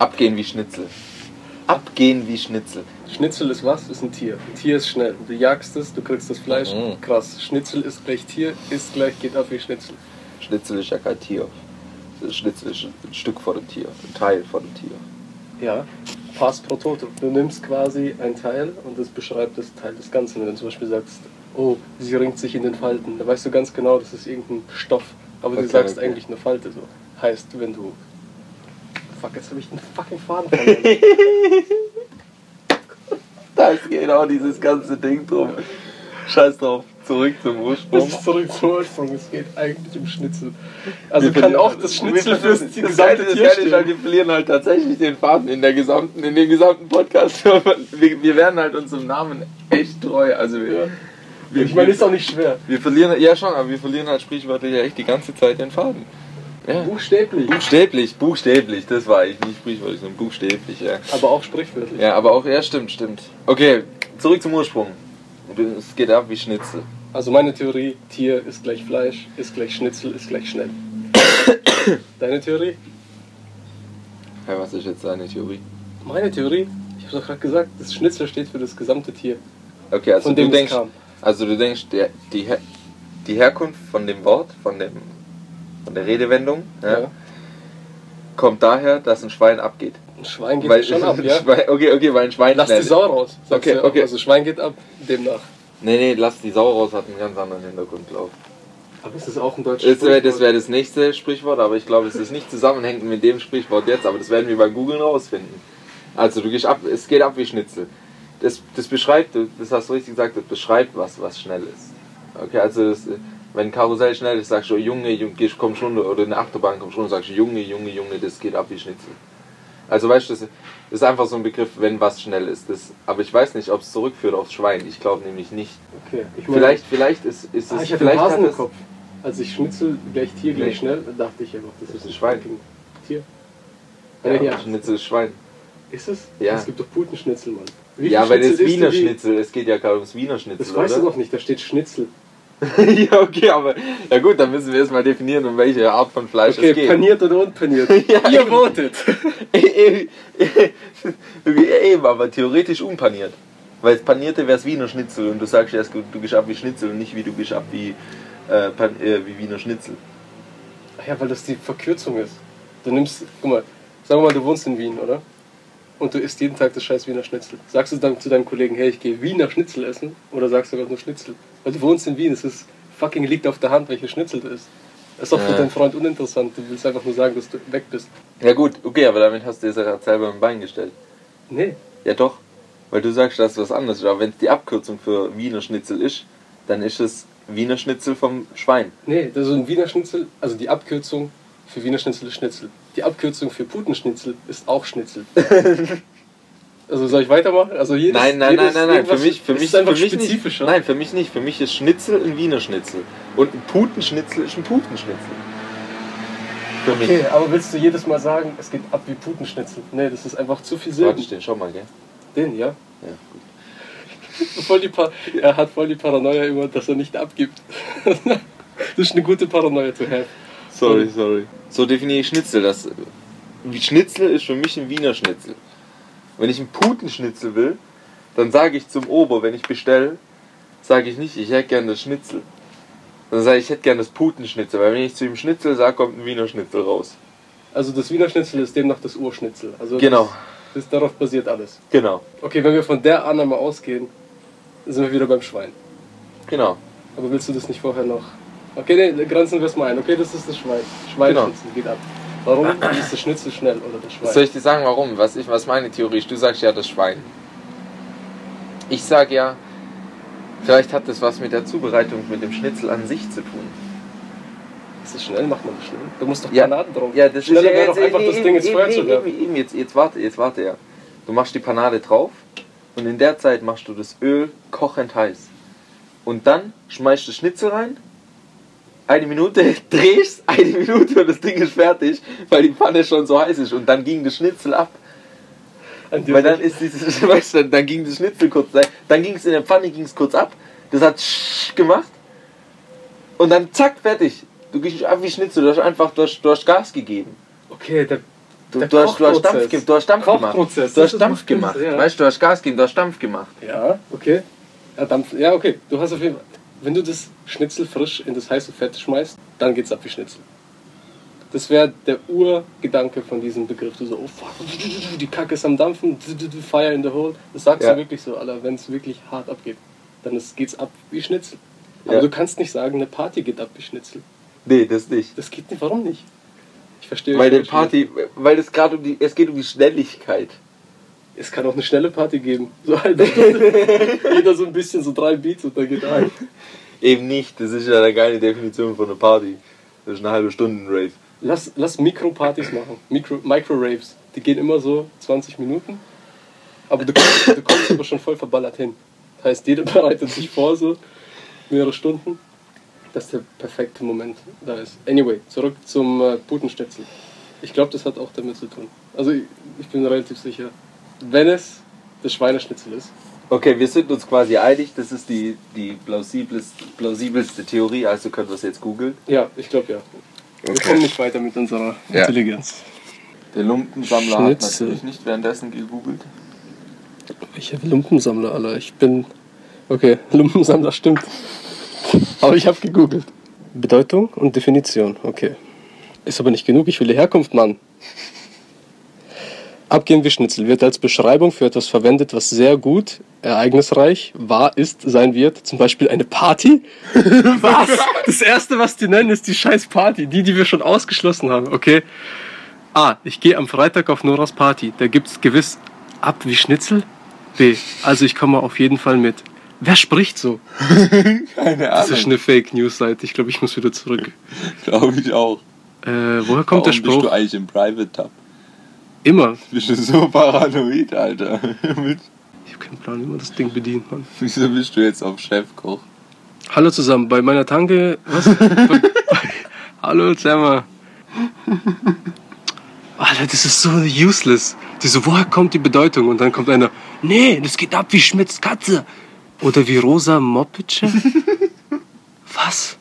Abgehen wie Schnitzel. Abgehen wie Schnitzel. Schnitzel ist was? Ist ein Tier. Ein Tier ist schnell. Du jagst es, du kriegst das Fleisch. Mhm. Krass. Schnitzel ist gleich Tier, ist gleich geht ab wie Schnitzel. Schnitzel ist ja kein Tier. Schnitzel ist ein Stück von dem Tier, ein Teil von dem Tier. Ja. Pass pro Toto. Du nimmst quasi ein Teil und das beschreibt das Teil des Ganzen. Wenn du zum Beispiel sagst, oh, sie ringt sich in den Falten, da weißt du ganz genau, das ist irgendein Stoff. Aber du Okay, sagst okay. eigentlich eine Falte so. Heißt, wenn du. Fuck, jetzt habe ich den fucking Faden verloren. Da ist genau dieses ganze Ding drum. Scheiß drauf, zurück zum Das Ursprung. ist zurück zum Ursprung. Es geht eigentlich um Schnitzel. Also Wir kann auch das Schnitzel die das gesamte das Tier Geile ist halt, stehen. Wir verlieren halt tatsächlich den Faden in, der gesamten, in dem gesamten Podcast. Wir, wir werden halt unserem Namen echt treu. Also wir, Ja. wir, Ich meine, ist auch nicht schwer. wir verlieren, ja schon, aber wir verlieren halt sprichwörtlich echt die ganze Zeit den Faden. Ja. Buchstäblich. Buchstäblich, buchstäblich, das war ich, nicht sprichwörtlich, sondern buchstäblich, ja. Aber auch sprichwörtlich. Ja, aber auch, ja, stimmt, stimmt. Okay, zurück zum Ursprung. Es geht ab wie Schnitzel. Also meine Theorie, Tier ist gleich Fleisch, ist gleich Schnitzel, ist gleich schnell. Deine Theorie? Ja, was ist jetzt deine Theorie? Meine Theorie? Ich habe doch gerade gesagt, das Schnitzel steht für das gesamte Tier. Okay, also Von du denkst, also du denkst, der, die, Her die Herkunft von dem Wort, von dem, von der Redewendung, ja, Ja. kommt daher, dass ein Schwein abgeht. Ein Schwein geht Weil, schon ab, ja? Schwein, okay, okay, weil ein Schwein Lass schnell die Sau raus. Okay, du. okay. Also Schwein geht ab, demnach. Nee, nee, lass die Sau raus, hat einen ganz anderen Hintergrund, glaube Aber ist das auch ein deutsches ich. Das wäre das, Sprichwort? wär das nächste Sprichwort, aber ich glaube, es ist nicht zusammenhängend mit dem Sprichwort jetzt, aber das werden wir beim Googlen rausfinden. Also du gehst ab, es geht ab wie Schnitzel. Das, das beschreibt, das hast du richtig gesagt, das beschreibt was, was schnell ist. Okay, also das, wenn Karussell schnell ist, sagst du, Junge, Junge, komm schon, oder eine Achterbahn komm schon, sagst du, Junge, Junge, Junge, das geht ab wie Schnitzel. Also weißt du, das ist einfach so ein Begriff, wenn was schnell ist. Das, aber ich weiß nicht, ob es zurückführt aufs Schwein. Ich glaube nämlich nicht. Okay, ich meine, Vielleicht, vielleicht ist, ist es. ah, ich hatte vielleicht Hasen im es- Kopf. Als ich Schnitzel gleich Tier gleich Nee. schnell, dachte ich einfach, das, Das ist ein Schwein. fucking Tier. Ja, Ja, ja. Schnitzel ist Schwein. Ist es? Ja. Es gibt doch Putenschnitzel, Mann. Ja, weil isst Wiener du Schnitzel, es geht ja gerade ums Wiener Schnitzel, Das weißt du oder? doch nicht, da steht Schnitzel. ja, okay, aber ja gut, dann müssen wir erstmal definieren, um welche Art von Fleisch Okay, es geht. paniert oder unpaniert? Ja, Ihr eben. votet. Eben, aber theoretisch unpaniert. Weil das Panierte wäre es Wiener Schnitzel und du sagst erst, du gehst ab wie Schnitzel und nicht wie du gehst ab wie, äh, pan, äh, wie Wiener Schnitzel. Ach ja, weil das die Verkürzung ist. Du nimmst, guck mal, wir mal, du wohnst in Wien, oder? Und du isst jeden Tag das scheiß Wiener Schnitzel. Sagst du dann zu deinem Kollegen, hey, ich gehe Wiener Schnitzel essen? Oder sagst du einfach nur Schnitzel? Weil du wohnst in Wien, es ist fucking liegt auf der Hand, welches Schnitzel du isst. Das ist für Ja. deinen Freund uninteressant. Du willst einfach nur sagen, dass du weg bist. Ja gut, okay, aber damit hast du ja selber im Bein gestellt. Nee. Ja doch, weil du sagst, das ist was anderes. Aber wenn es die Abkürzung für Wiener Schnitzel ist, dann ist es Wiener Schnitzel vom Schwein. Nee, das ist ein Wiener Schnitzel, also die Abkürzung für Wiener Schnitzel ist Schnitzel. Die Abkürzung für Putenschnitzel ist auch Schnitzel. also soll ich weitermachen? Also jedes, Nein, nein, nein, jedes nein, nein. Für irgendwas- mich, für mich, ist einfach für mich spezifischer. nicht. Nein, für mich nicht. Für mich ist Schnitzel ein Wiener Schnitzel. Und ein Putenschnitzel ist ein Putenschnitzel. Für mich. Okay, aber willst du jedes Mal sagen, es geht ab wie Putenschnitzel? Nee, das ist einfach zu viel Warte, Silben. stehen, schau mal, gell? Den, ja? Ja, gut. Voll die Pa- er hat voll die Paranoia immer, dass er nicht abgibt. das ist eine gute Paranoia zu have. Sorry, sorry. So definiere ich Schnitzel. Das, Schnitzel ist für mich ein Wiener Schnitzel. Wenn ich einen Putenschnitzel will, dann sage ich zum Ober, wenn ich bestelle, sage ich nicht, ich hätte gerne das Schnitzel. Dann sage ich, ich hätte gerne das Putenschnitzel, weil wenn ich zu ihm Schnitzel sage, kommt ein Wiener Schnitzel raus. Also das Wiener Schnitzel ist demnach das Urschnitzel. Also Genau. Das, das, darauf basiert alles. Genau. Okay, wenn wir von der Annahme ausgehen, sind wir wieder beim Schwein. Genau. Aber willst du das nicht vorher noch? Okay, nee, grenzen wir es mal ein. Okay, das ist das Schwein. Schweinschnitzel geht ab. Warum ist das Schnitzel schnell oder das Schwein? Soll ich dir sagen, warum? Was, ich, was meine Theorie ist? Du sagst ja das Schwein. Ich sag ja, vielleicht hat das was mit der Zubereitung mit dem Schnitzel an sich zu tun. Ist das schnell? Macht man das schnell? Du musst doch Ja. Panaden drauf. Ja, das Schneller ist wäre doch einfach das Ding ins eben, Feuer eben, zu werfen. eben, eben, jetzt, jetzt warte, jetzt warte ja. Du machst die Panade drauf und in der Zeit machst du das Öl kochend heiß. Und dann schmeißt du Schnitzel rein, eine Minute drehst, eine Minute und das Ding ist fertig, weil die Pfanne schon so heiß ist. Und dann ging das Schnitzel ab. Weil dann nicht. ist dieses, weißt du, dann ging das Schnitzel kurz, dann ging es in der Pfanne ging's kurz ab, das hat gemacht und dann zack, fertig. Du gehst ab wie Schnitzel, du hast einfach, du hast, du hast Gas gegeben. Okay, der, Du, du, hast, du hast Dampf, ge- du hast Dampf gemacht. Du hast Dampf gemacht. Ja. Weißt du, du hast Gas gegeben, du hast Dampf gemacht. Ja, okay. Ja, Dampf, ja, okay. Du hast auf jeden Fall. Wenn du das Schnitzel frisch in das heiße Fett schmeißt, dann geht's ab wie Schnitzel. Das wäre der Urgedanke von diesem Begriff. Du so, oh fuck, die Kacke ist am Dampfen, Fire in the hole. Das sagst Ja. du wirklich so, Alter, wenn es wirklich hart abgeht. Dann ist, geht's ab wie Schnitzel. Aber Ja. du kannst nicht sagen, eine Party geht ab wie Schnitzel. Nee, das nicht. Das geht nicht, warum nicht? Ich verstehe Weil die Party, weil es gerade um die, es geht um die Schnelligkeit. Es kann auch eine schnelle Party geben. So eine Stunde. Jeder so ein bisschen, so drei Beats und dann geht ein. Eben nicht, das ist ja keine Definition von einer Party. Das ist eine halbe Stunde Rave. Lass, lass Mikropartys machen. Mikro, Micro-Raves. Die gehen immer so 20 Minuten. Aber du kommst, du kommst aber schon voll verballert hin. Das heißt, jeder bereitet sich vor, so mehrere Stunden, dass der perfekte Moment da ist. Anyway, zurück zum äh. Ich glaube, das hat auch damit zu tun. Also ich, ich bin relativ sicher, wenn es das Schweineschnitzel ist, Okay, wir sind uns quasi einig, das ist die, die plausibelste, plausibelste Theorie, also können wir es jetzt googeln. ja, ich glaube ja. Wir Okay. kommen nicht weiter mit unserer Ja. Intelligenz. Der Lumpensammler hat Schnitzel. natürlich nicht währenddessen gegoogelt. Ich habe Lumpensammler, Alter. Ich bin. Okay, Lumpensammler stimmt. Aber ich habe gegoogelt. Bedeutung und Definition, okay. Ist aber nicht genug, ich will die Herkunft, Mann. Abgehen wie Schnitzel wird als Beschreibung für etwas verwendet, was sehr gut, ereignisreich, wahr ist, sein wird. Zum Beispiel eine Party. Was? Das erste, was die nennen, ist die scheiß Party. Die, die wir schon ausgeschlossen haben, okay? A. Ich gehe am Freitag auf Noras Party. Da gibt's gewiss ab wie Schnitzel. B. Also ich komme auf jeden Fall mit. Wer spricht so? Keine Das ist eine Fake News Seite. Ich glaube, ich muss wieder zurück. glaube ich auch. Äh, woher kommt der Spruch? eigentlich im Private Tab? Immer. Bist du so paranoid, Alter? Ich habe keinen Plan, wie man das Ding bedient, Mann. Wieso bist du jetzt auf Chefkoch? Hallo zusammen, bei meiner Tanke. Was? bei, hallo zusammen. Alter, das ist so useless. Diese, woher kommt die Bedeutung? Und dann kommt einer, nee, das geht ab wie Schmitz Katze. Oder wie Rosa Moppitsche. Was?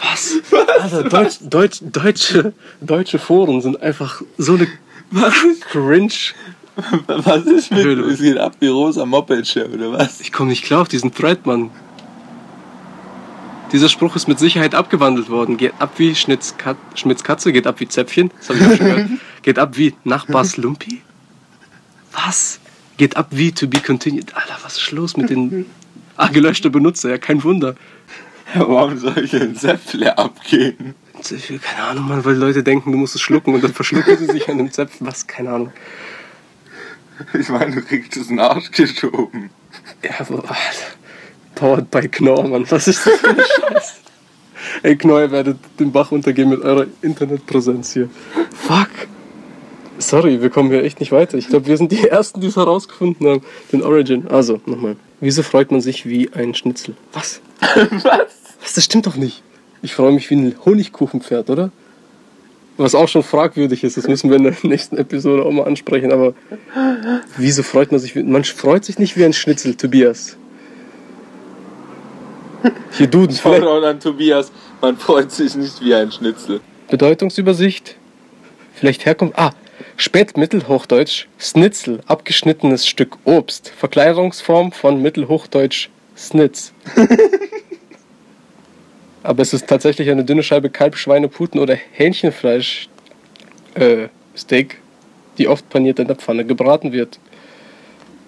Was? Alter, Deutsch, Deutsch, deutsche, deutsche Foren sind einfach so eine cringe. Was ist mit Höhle. Es geht ab wie rosa Moped oder was? Ich komme nicht klar auf diesen Thread, Mann. Dieser Spruch ist mit Sicherheit abgewandelt worden. Geht ab wie Schnitz Kat Schmitz Katze, geht ab wie Zäpfchen. Das habe ich auch schon gehört. Geht ab wie Nachbars Lumpi. Was? Geht ab wie to be continued. Alter, was ist los mit den. Ah, gelöschte Benutzer, ja, kein Wunder. Warum soll ich ein Zäpfle? Zäpfchen, Keine Ahnung, Mann, weil Leute denken, du musst es schlucken und dann verschlucken sie sich an dem Zäpfchen. Was? Keine Ahnung. Ich meine, du kriegst es in den Arsch geschoben. Ja, aber, Alter. Powered by Knorr, Mann. Was ist das für ein Scheiß? Ey, Knorr, ihr werdet den Bach untergehen mit eurer Internetpräsenz hier. Fuck. Sorry, wir kommen hier echt nicht weiter. Ich glaube, wir sind die Ersten, die es herausgefunden haben. Den Origin. Also, nochmal. Wieso freut man sich wie ein Schnitzel? Was? Was? Was? Das stimmt doch nicht. Ich freue mich wie ein Honigkuchenpferd, oder? Was auch schon fragwürdig ist, das müssen wir in der nächsten Episode auch mal ansprechen. Aber wieso freut man sich? Wie, man freut sich nicht wie ein Schnitzel, Tobias. Hier Duden, vielleicht Shoutout an Tobias. Man freut sich nicht wie ein Schnitzel. Bedeutungsübersicht. Vielleicht Herkunft. Ah, Spätmittelhochdeutsch Snitzel, abgeschnittenes Stück Obst. Verkleidungsform von Mittelhochdeutsch Snitz. Aber es ist tatsächlich eine dünne Scheibe Kalb, Schweine, Puten oder Hähnchenfleisch äh, Steak, die oft paniert in der Pfanne gebraten wird.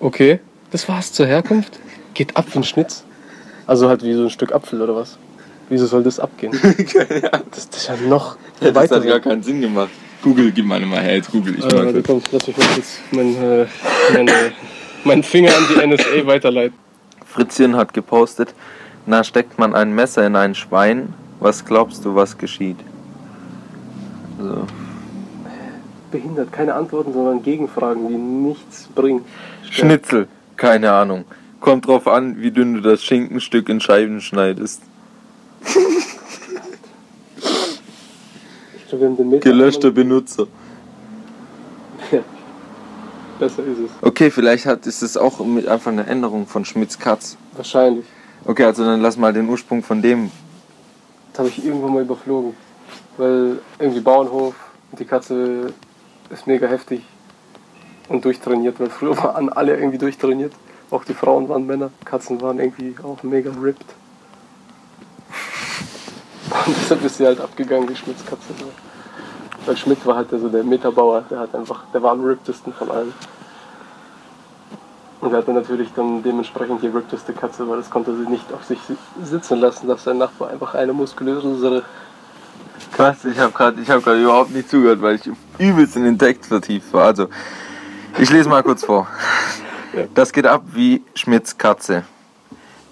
Okay, das war's zur Herkunft. Geht ab ein Schnitz. Also halt wie so ein Stück Apfel oder was? Wieso soll das abgehen? Keine Ahnung. Das, das ist ja noch Das weiter. hat gar keinen Sinn gemacht. Google, gib mal mal her, jetzt google ich Äh, mal warte, kurz. komm, lass mich mal kurz meinen äh, mein, äh, meinen Finger an die NSA weiterleiten. Fritzchen hat gepostet, na steckt man ein Messer in ein Schwein, was glaubst du, was geschieht? So. Behindert, keine Antworten, sondern Gegenfragen, die nichts bringen. Schnitzel, keine Ahnung. Kommt drauf an, wie dünn du das Schinkenstück in Scheiben schneidest. Meter Gelöschter Benutzer. Ja. Besser ist es. Okay, vielleicht hat, ist es auch mit einfach eine Änderung von Schmitz Katz. Wahrscheinlich. Okay, also dann lass mal den Ursprung von dem. Das habe ich irgendwo mal überflogen. Weil irgendwie Bauernhof und die Katze ist mega heftig und durchtrainiert, weil früher waren alle irgendwie durchtrainiert. Auch die Frauen waren Männer, Katzen waren irgendwie auch mega ripped. Und deshalb ist sie halt abgegangen, die Schmitz-Katze. Weil Schmidt war halt der, so der Metabauer, der hat einfach, der war am ripptesten von allen. Und er hatte natürlich dann dementsprechend die rippteste Katze, weil das konnte sie nicht auf sich sitzen lassen, dass sein Nachbar einfach eine muskulösere Krass, ich habe gerade hab grad überhaupt nicht zugehört, weil ich übelst in den Text vertieft war. Also, ich lese mal kurz vor. Das geht ab wie Schmidts Katze.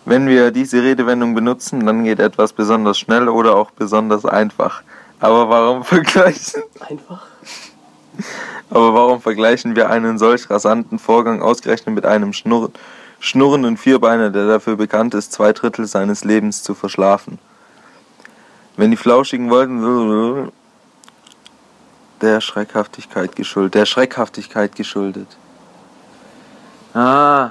Wenn wir diese Redewendung benutzen, dann geht etwas besonders schnell oder auch besonders einfach. Aber warum vergleichen? Einfach? Aber warum vergleichen wir einen solch rasanten Vorgang ausgerechnet mit einem Schnurr schnurrenden Vierbeiner, der dafür bekannt ist, zwei Drittel seines Lebens zu verschlafen? Wenn die Flauschigen wollten, der Schreckhaftigkeit geschuldet. Der Schreckhaftigkeit geschuldet. Ah.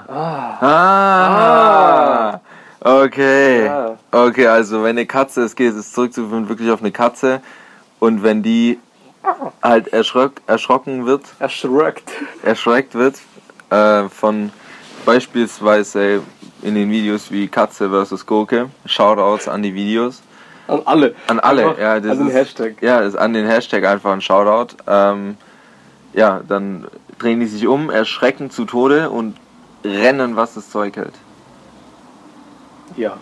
Ah. Okay. Ja. Okay, also wenn eine Katze, es geht es zurückzuführen wirklich auf eine Katze und wenn die halt erschrock, erschrocken wird, Erschreckt. erschreckt wird äh, von beispielsweise in den Videos wie Katze vs. Gurke, Shoutouts an die Videos, An alle. an alle, Einfach ja, das an den ist- Hashtag. ja, ist an den Hashtag einfach ein Shoutout. Ähm, ja, dann drehen die sich um, erschrecken zu Tode und rennen, was das Zeug hält. Ja.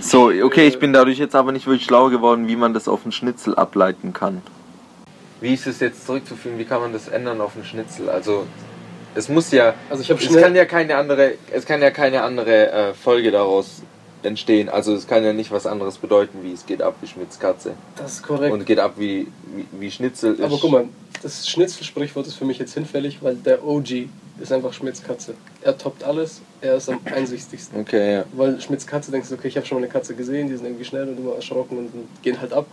So, okay, ich bin dadurch jetzt aber nicht wirklich schlau geworden, wie man das auf einen Schnitzel ableiten kann. Wie ist es jetzt zurückzuführen? Wie kann man das ändern auf einen Schnitzel? Also, es muss ja, Also ich habe es kann ja keine andere, es kann ja keine andere äh, Folge daraus entstehen. Also, es kann ja nicht was anderes bedeuten, wie es geht ab wie Schmitz Katze das ist korrekt. und geht ab wie, wie, wie Schnitzel ist. Aber guck mal, das Schnitzel-Sprichwort ist für mich jetzt hinfällig, weil der OG ist einfach Schmitz Katze. Er toppt alles, er ist am einsichtigsten. Okay, ja. Weil Schmitz Katze denkst du, okay, ich habe schon mal eine Katze gesehen, die sind irgendwie schnell und immer erschrocken und gehen halt ab.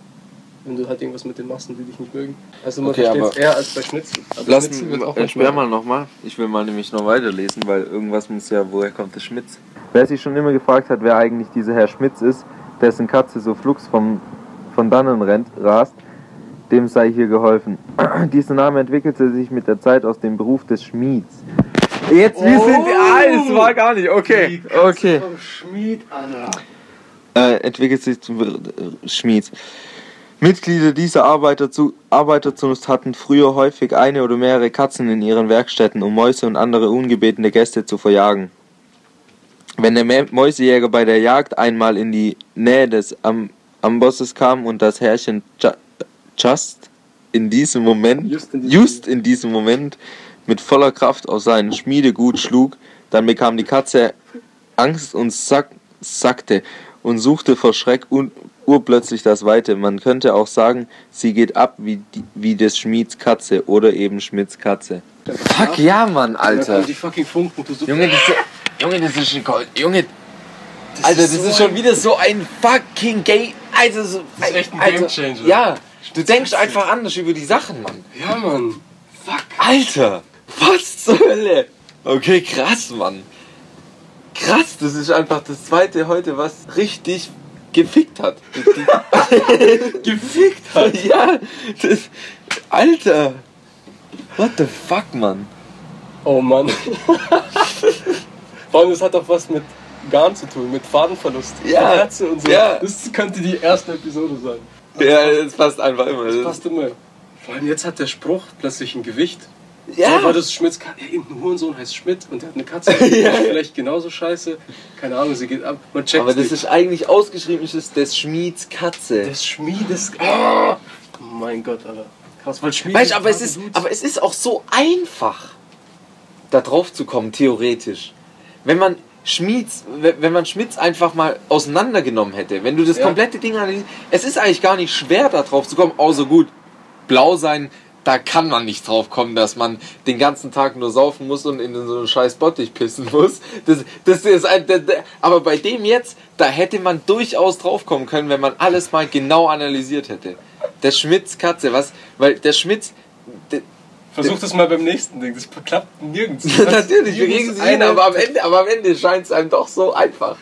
Wenn du halt irgendwas mit denen machst und die dich nicht mögen. Also man Okay, versteht es eher als bei Schnitzel. Aber Lass Schnitzel wird auch äh, sperr mal nochmal. Ich will mal nämlich noch weiterlesen, weil irgendwas muss ja, woher kommt das Schmitz? Wer sich schon immer gefragt hat, wer eigentlich dieser Herr Schmitz ist, dessen Katze so flugs vom, von dannen rennt, rast, dem sei hier geholfen. Dieser Name entwickelte sich mit der Zeit aus dem Beruf des Schmieds. Jetzt, wir Oh! sind, ah, es war gar nicht, okay, okay. Schmied, Alter. äh, entwickelt sich zum äh, Schmied. Mitglieder dieser Arbeiterzu Arbeiterzunft hatten früher häufig eine oder mehrere Katzen in ihren Werkstätten, um Mäuse und andere ungebetene Gäste zu verjagen. Wenn der Mä- Mäusejäger bei der Jagd einmal in die Nähe des Am Ambosses kam und das Herrchen Just in diesem Moment, Just in diesem just in diesem Moment mit voller Kraft auf seinen Schmiedegut schlug, dann bekam die Katze Angst und sack, sackte und suchte vor Schreck un, urplötzlich das Weite. Man könnte auch sagen, sie geht ab wie, wie des Schmieds Katze oder eben Schmidts Katze. Fuck ja, Mann, Alter. die fucking Funken. Du Junge, das ist, Junge, das ist ein Gold. Junge, das Alter, das so ist schon wieder so ein fucking gay. Alter, so, Das ist echt ein Alter, Gamechanger. Ja, du denkst einfach anders über die Sachen, Mann. Ja, Mann. Fuck. Alter, was zur Hölle? Okay, krass, Mann. Krass, das ist einfach das zweite heute, was richtig gefickt hat. gefickt hat? Ja, das, Alter. What the fuck, Mann? Oh Mann. Vor allem, das hat auch was mit Garn zu tun, mit Fadenverlust. Ja, Katze und so. ja. Das könnte die erste Episode sein. Ja, das passt einfach immer. Das passt immer. Vor allem jetzt hat der Spruch plötzlich ein Gewicht. Ja. War das Schmidts Katze? Ja, irgendein Hurensohn heißt Schmidt und der hat eine Katze. Ja. Vielleicht genauso scheiße. Keine Ahnung, sie geht ab. Man checkt Aber das ist eigentlich ausgeschrieben, ist es des Schmieds Katze. des Schmiedes. Oh mein Gott, Alter. Krass, weil Schmied. Weißt aber es, ist, aber es ist auch so einfach, da drauf zu kommen, theoretisch. Wenn man Schmieds, wenn man Schmitz einfach mal auseinandergenommen hätte, wenn du das Ja. komplette Ding analysierst, es ist eigentlich gar nicht schwer, da drauf zu kommen, außer gut, blau sein, da kann man nicht drauf kommen, dass man den ganzen Tag nur saufen muss und in so einen scheiß Bottich pissen muss. Das, das ist ein, das, aber bei dem jetzt, da hätte man durchaus drauf kommen können, wenn man alles mal genau analysiert hätte. Der Schmitz Katze, was, weil der Schmitz, Versuch das mal beim nächsten Ding. Das klappt nirgends. Natürlich, wir kriegen sie hin, aber am Ende, aber am Ende scheint es einem doch so einfach.